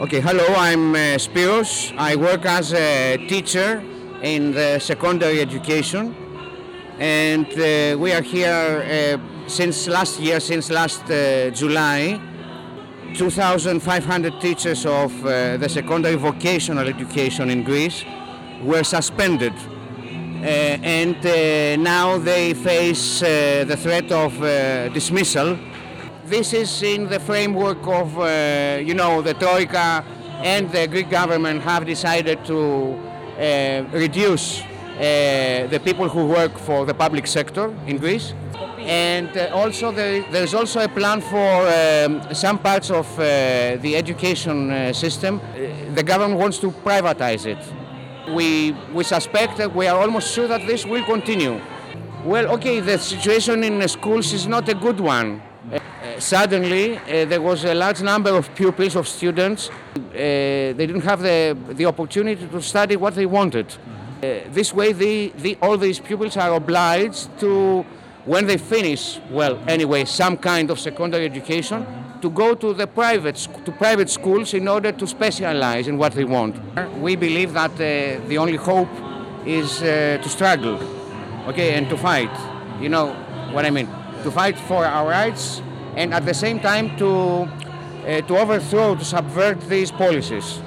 Okay, hello, I'm uh, Spyros. I work as a teacher in the secondary education, and uh, we are here uh, since last year, since last uh, July. 2,500 teachers of uh, the secondary vocational education in Greece were suspended, uh, and uh, now they face the threat of dismissal this is in the framework of, uh, you know, the Troika and the Greek government have decided to uh, reduce uh, the people who work for the public sector in Greece. And uh, also there, there's also a plan for um, some parts of uh, the education uh, system. Uh, the government wants to privatize it. We, we suspect that we are almost sure that this will continue. Well, okay, the situation in the schools is not a good one. Uh, suddenly, uh, there was a large number of pupils, of students. Uh, they didn't have the, the opportunity to study what they wanted. Uh, this way, the, the, all these pupils are obliged to, when they finish, well, anyway, some kind of secondary education, to go to the private, to private schools in order to specialize in what they want. We believe that uh, the only hope is uh, to struggle, okay, and to fight. You know what I mean? To fight for our rights and at the same time to, uh, to overthrow, to subvert these policies.